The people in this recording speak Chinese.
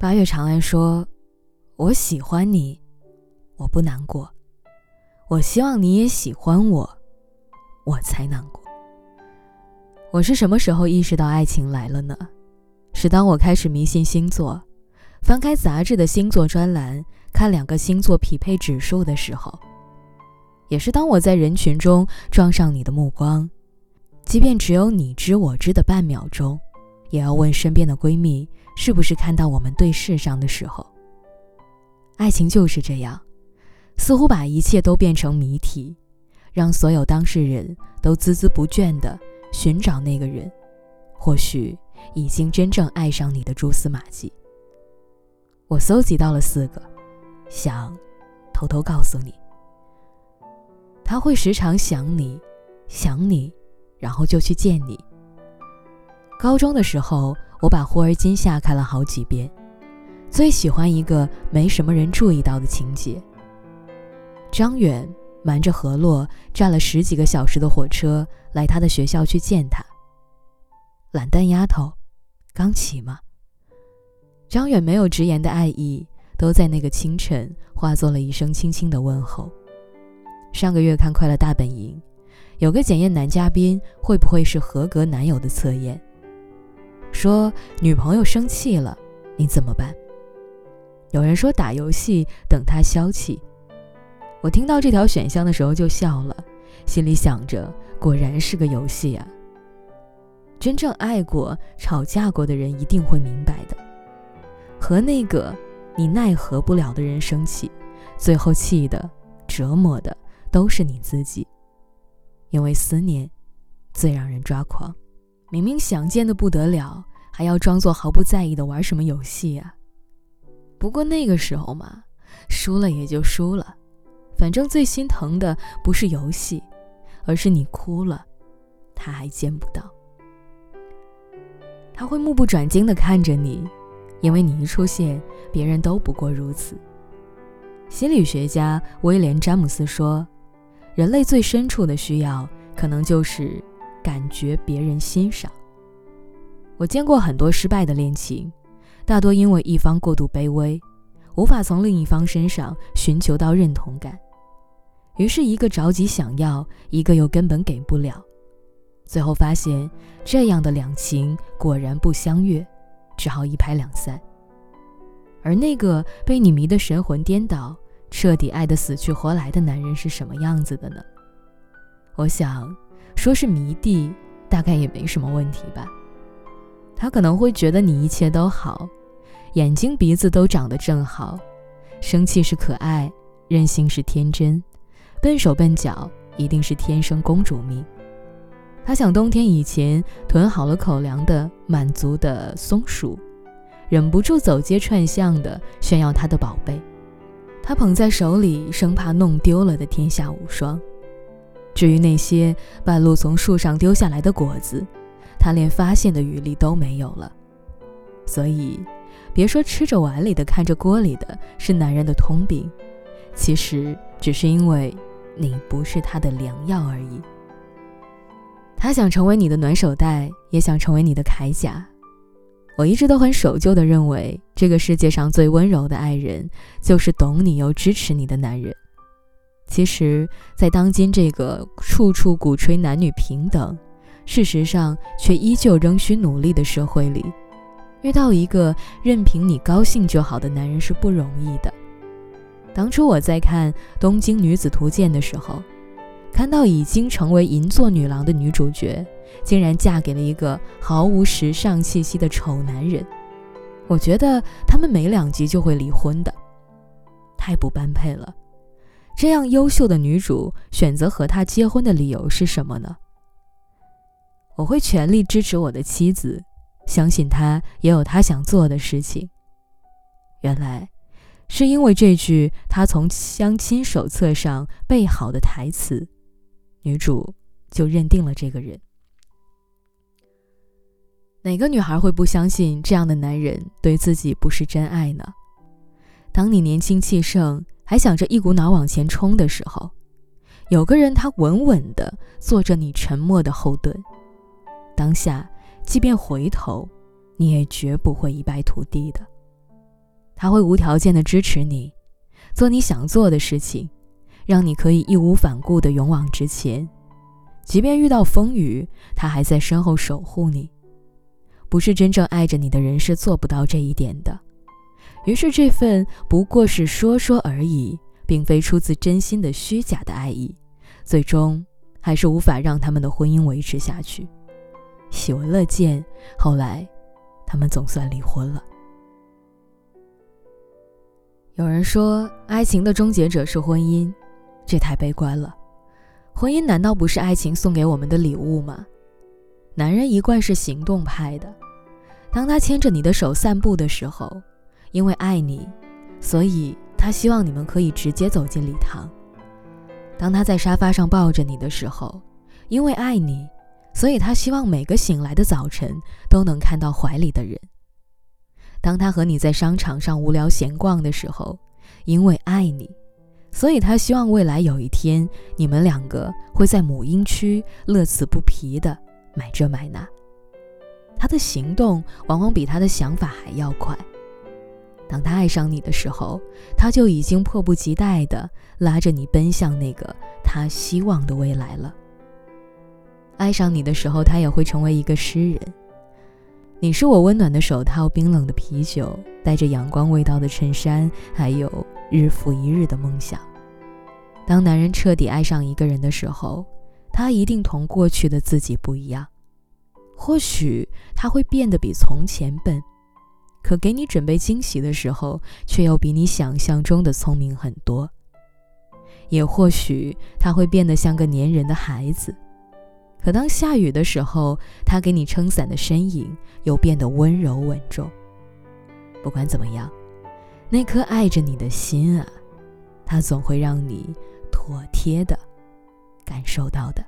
八月长安说：“我喜欢你，我不难过。我希望你也喜欢我，我才难过。”我是什么时候意识到爱情来了呢？是当我开始迷信星座，翻开杂志的星座专栏，看两个星座匹配指数的时候；也是当我在人群中撞上你的目光，即便只有你知我知的半秒钟，也要问身边的闺蜜是不是看到我们对视上的时候。爱情就是这样，似乎把一切都变成谜题，让所有当事人都孜孜不倦地寻找那个人，或许。已经真正爱上你的蛛丝马迹，我搜集到了四个，想偷偷告诉你。他会时常想你，想你，然后就去见你。高中的时候，我把《忽而今夏》看了好几遍，最喜欢一个没什么人注意到的情节：张远瞒着何洛，站了十几个小时的火车来他的学校去见他。懒蛋丫头。刚起吗？张远没有直言的爱意，都在那个清晨化作了一声轻轻的问候。上个月看《快乐大本营》，有个检验男嘉宾会不会是合格男友的测验，说女朋友生气了，你怎么办？有人说打游戏等她消气。我听到这条选项的时候就笑了，心里想着果然是个游戏啊。真正爱过、吵架过的人一定会明白的。和那个你奈何不了的人生气，最后气的、折磨的都是你自己。因为思念，最让人抓狂。明明想见的不得了，还要装作毫不在意的玩什么游戏啊？不过那个时候嘛，输了也就输了，反正最心疼的不是游戏，而是你哭了，他还见不到。他会目不转睛地看着你，因为你一出现，别人都不过如此。心理学家威廉·詹姆斯说：“人类最深处的需要，可能就是感觉别人欣赏。”我见过很多失败的恋情，大多因为一方过度卑微，无法从另一方身上寻求到认同感，于是一个着急想要，一个又根本给不了。最后发现，这样的两情果然不相悦，只好一拍两散。而那个被你迷得神魂颠倒、彻底爱得死去活来的男人是什么样子的呢？我想，说是迷弟，大概也没什么问题吧。他可能会觉得你一切都好，眼睛鼻子都长得正好，生气是可爱，任性是天真，笨手笨脚一定是天生公主命。他想冬天以前囤好了口粮的满足的松鼠，忍不住走街串巷的炫耀他的宝贝。他捧在手里，生怕弄丢了的天下无双。至于那些半路从树上丢下来的果子，他连发现的余力都没有了。所以，别说吃着碗里的看着锅里的是男人的通病，其实只是因为你不是他的良药而已。他想成为你的暖手袋，也想成为你的铠甲。我一直都很守旧的认为，这个世界上最温柔的爱人，就是懂你又支持你的男人。其实，在当今这个处处鼓吹男女平等，事实上却依旧仍需努力的社会里，遇到一个任凭你高兴就好的男人是不容易的。当初我在看《东京女子图鉴》的时候。看到已经成为银座女郎的女主角，竟然嫁给了一个毫无时尚气息的丑男人，我觉得他们没两集就会离婚的，太不般配了。这样优秀的女主选择和他结婚的理由是什么呢？我会全力支持我的妻子，相信她也有她想做的事情。原来，是因为这句她从相亲手册上背好的台词。女主就认定了这个人。哪个女孩会不相信这样的男人对自己不是真爱呢？当你年轻气盛，还想着一股脑往前冲的时候，有个人他稳稳的做着你沉默的后盾。当下，即便回头，你也绝不会一败涂地的。他会无条件的支持你，做你想做的事情，让你可以义无反顾的勇往直前。即便遇到风雨，他还在身后守护你。不是真正爱着你的人是做不到这一点的。于是，这份不过是说说而已，并非出自真心的虚假的爱意，最终还是无法让他们的婚姻维持下去。喜闻乐见，后来，他们总算离婚了。有人说，爱情的终结者是婚姻，这太悲观了。婚姻难道不是爱情送给我们的礼物吗？男人一贯是行动派的，当他牵着你的手散步的时候，因为爱你，所以他希望你们可以直接走进礼堂；当他在沙发上抱着你的时候，因为爱你，所以他希望每个醒来的早晨都能看到怀里的人。当他和你在商场上无聊闲逛的时候，因为爱你，所以他希望未来有一天你们两个会在母婴区乐此不疲的买这买那。他的行动往往比他的想法还要快。当他爱上你的时候，他就已经迫不及待的拉着你奔向那个他希望的未来了。爱上你的时候，他也会成为一个诗人。你是我温暖的手套，冰冷的啤酒，带着阳光味道的衬衫，还有日复一日的梦想。当男人彻底爱上一个人的时候，他一定同过去的自己不一样。或许他会变得比从前笨，可给你准备惊喜的时候，却又比你想象中的聪明很多。也或许他会变得像个粘人的孩子。可当下雨的时候，他给你撑伞的身影又变得温柔稳重。不管怎么样，那颗爱着你的心啊，他总会让你妥帖的感受到的。